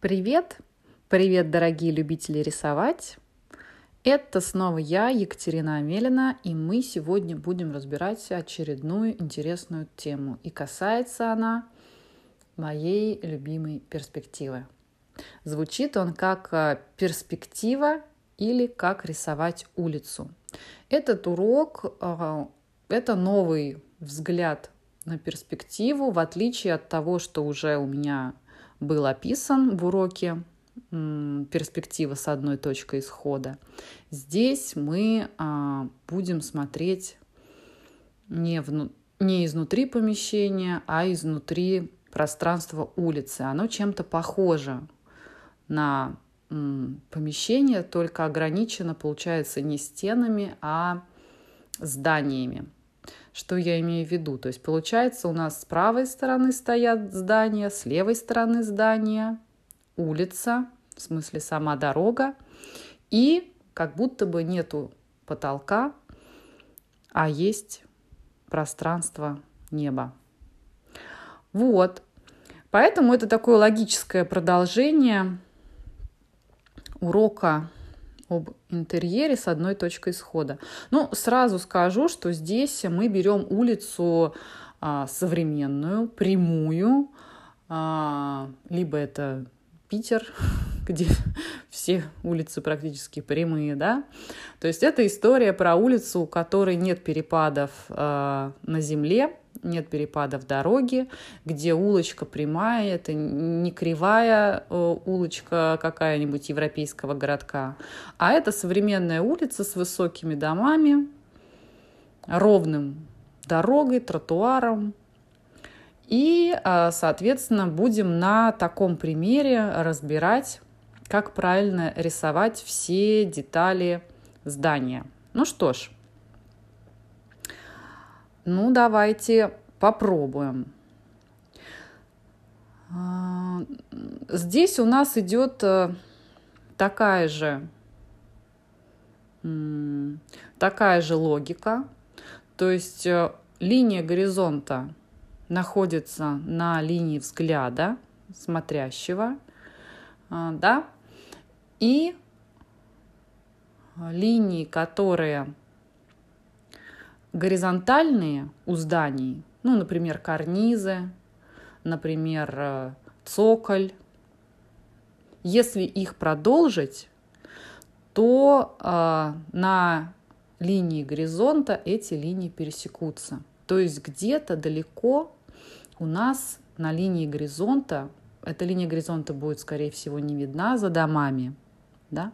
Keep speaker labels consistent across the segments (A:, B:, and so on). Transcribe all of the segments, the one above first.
A: Привет! Привет, дорогие любители рисовать! Это снова я, Екатерина Амелина, и мы сегодня будем разбирать очередную интересную тему. И касается она моей любимой перспективы. Звучит он как э, перспектива или как рисовать улицу. Этот урок э, – это новый взгляд на перспективу, в отличие от того, что уже у меня был описан в уроке перспектива с одной точкой исхода. Здесь мы а, будем смотреть не, вну, не изнутри помещения, а изнутри пространства улицы. Оно чем-то похоже на помещение, только ограничено, получается, не стенами, а зданиями. Что я имею в виду? То есть получается у нас с правой стороны стоят здания, с левой стороны здания, улица, в смысле сама дорога, и как будто бы нету потолка, а есть пространство неба. Вот. Поэтому это такое логическое продолжение урока об интерьере с одной точкой исхода. Ну, сразу скажу, что здесь мы берем улицу а, современную, прямую, а, либо это Питер, где все улицы практически прямые, да. То есть это история про улицу, у которой нет перепадов э, на земле, нет перепадов дороги, где улочка прямая, это не кривая э, улочка какая-нибудь европейского городка, а это современная улица с высокими домами, ровным дорогой, тротуаром, и, э, соответственно, будем на таком примере разбирать, как правильно рисовать все детали здания. Ну что ж, ну, давайте попробуем. А, здесь у нас идет э, такая же, такая же логика. То есть э, линия горизонта находится на линии взгляда смотрящего, а, да, и линии, которые горизонтальные у зданий, ну, например, карнизы, например, э, цоколь, если их продолжить, то э, на линии горизонта эти линии пересекутся. То есть где-то далеко у нас на линии горизонта, эта линия горизонта будет, скорее всего, не видна за домами, да,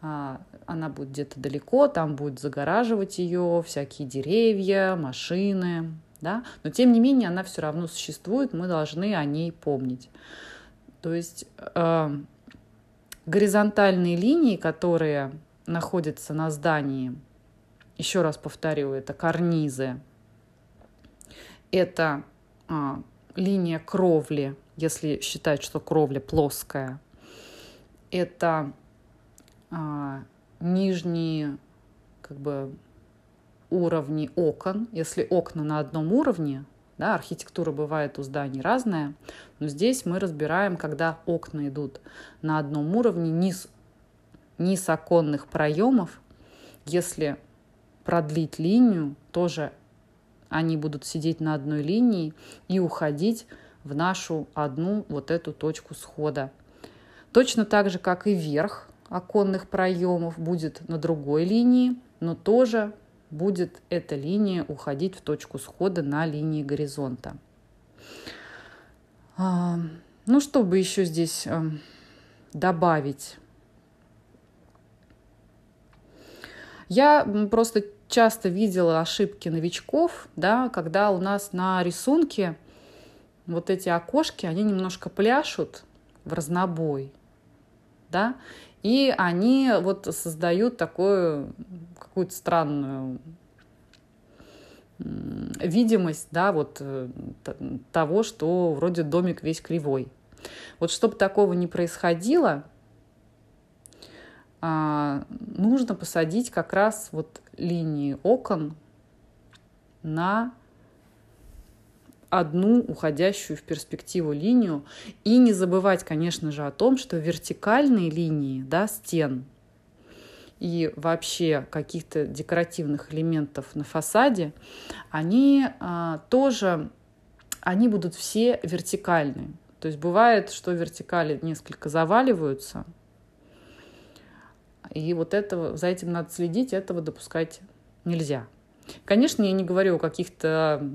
A: а, она будет где-то далеко, там будет загораживать ее всякие деревья, машины, да, но тем не менее она все равно существует, мы должны о ней помнить. То есть э, горизонтальные линии, которые находятся на здании, еще раз повторю, это карнизы, это э, линия кровли, если считать, что кровля плоская, это а, нижние как бы уровни окон. Если окна на одном уровне, да, архитектура бывает у зданий разная, но здесь мы разбираем, когда окна идут на одном уровне, низ, низ оконных проемов, если продлить линию, тоже они будут сидеть на одной линии и уходить в нашу одну вот эту точку схода. Точно так же, как и вверх, оконных проемов будет на другой линии, но тоже будет эта линия уходить в точку схода на линии горизонта. А, ну, чтобы еще здесь а, добавить. Я просто часто видела ошибки новичков, да, когда у нас на рисунке вот эти окошки, они немножко пляшут в разнобой, да, и они вот создают такую какую-то странную видимость, да, вот э, того, что вроде домик весь кривой. Вот чтобы такого не происходило, а, нужно посадить как раз вот линии окон на одну уходящую в перспективу линию. И не забывать, конечно же, о том, что вертикальные линии да, стен и вообще каких-то декоративных элементов на фасаде, они а, тоже они будут все вертикальные. То есть бывает, что вертикали несколько заваливаются, и вот этого, за этим надо следить, этого допускать нельзя. Конечно, я не говорю о каких-то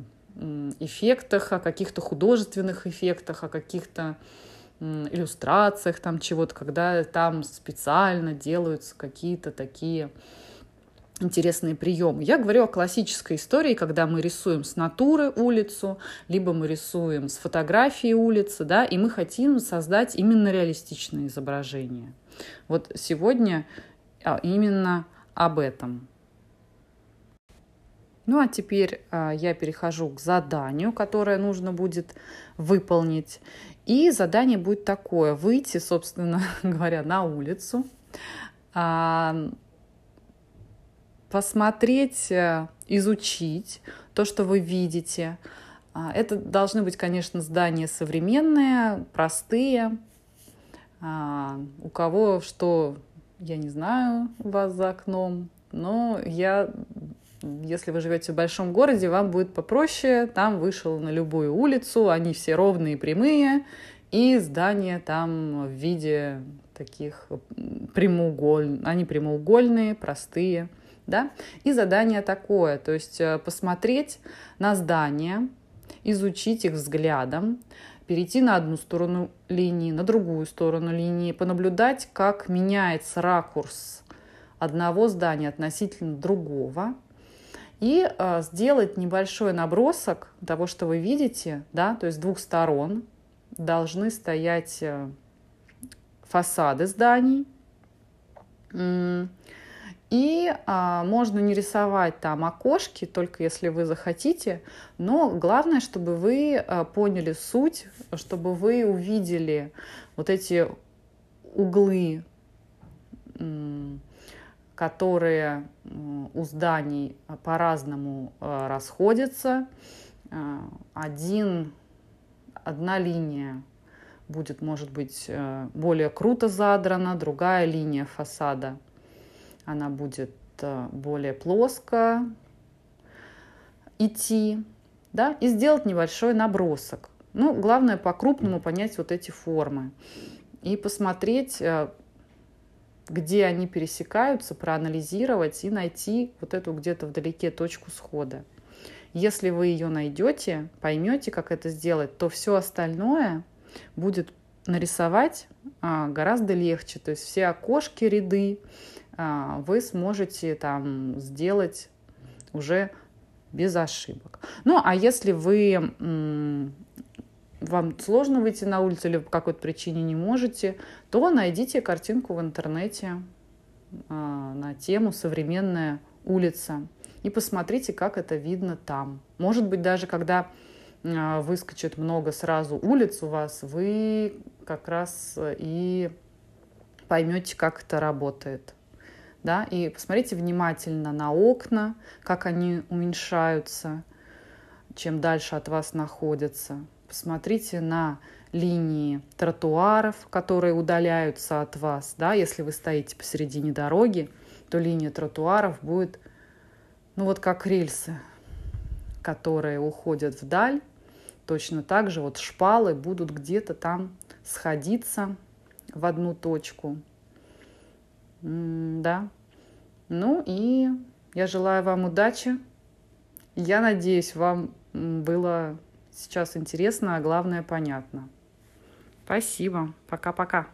A: эффектах, о каких-то художественных эффектах, о каких-то иллюстрациях там чего-то, когда там специально делаются какие-то такие интересные приемы. Я говорю о классической истории, когда мы рисуем с натуры улицу, либо мы рисуем с фотографии улицы, да, и мы хотим создать именно реалистичное изображение. Вот сегодня а, именно об этом. Ну а теперь а, я перехожу к заданию, которое нужно будет выполнить. И задание будет такое: выйти, собственно говоря, на улицу, а, посмотреть, э, изучить то, что вы видите. Это должны быть, конечно, здания современные, простые, у кого что я не знаю вас за окном, но я, если вы живете в большом городе, вам будет попроще. Там вышел на любую улицу, они все ровные, прямые, и здания там в виде таких прямоугольных, они прямоугольные, простые, да. И задание такое, то есть э, посмотреть на здания, изучить их взглядом, перейти на одну сторону линии, на другую сторону линии, понаблюдать, как меняется ракурс одного здания относительно другого, и э, сделать небольшой набросок того, что вы видите, да, то есть с двух сторон должны стоять э, фасады зданий, и а, можно не рисовать там окошки, только если вы захотите, но главное, чтобы вы а, поняли суть, чтобы вы увидели вот эти углы, которые у зданий по-разному а, расходятся. А, один, одна линия будет, может быть, э, более круто задрана, другая линия фасада – она будет э, более плоско идти, да, и сделать небольшой набросок. Ну, главное по-крупному понять вот эти формы и посмотреть, э, где они пересекаются, проанализировать и найти вот эту где-то вдалеке точку схода. Если вы ее найдете, поймете, как это сделать, то все остальное будет нарисовать а, гораздо легче. То есть все окошки, ряды, а, вы сможете там сделать уже без ошибок. Ну, а если вы вам сложно выйти на улицу или по какой-то причине не можете, то найдите картинку в интернете а, на тему «Современная улица» и посмотрите, как это видно там. Может быть, даже когда а, выскочит много сразу улиц у вас, вы как раз и поймете, как это работает да, и посмотрите внимательно на окна, как они уменьшаются, чем дальше от вас находятся. Посмотрите на линии тротуаров, которые удаляются от вас, да, если вы стоите посередине дороги, то линия тротуаров будет, ну вот как рельсы, которые уходят вдаль, точно так же вот шпалы будут где-то там сходиться в одну точку. Да, ну и я желаю вам удачи. Я надеюсь, вам было сейчас интересно, а главное понятно. Спасибо. Пока-пока.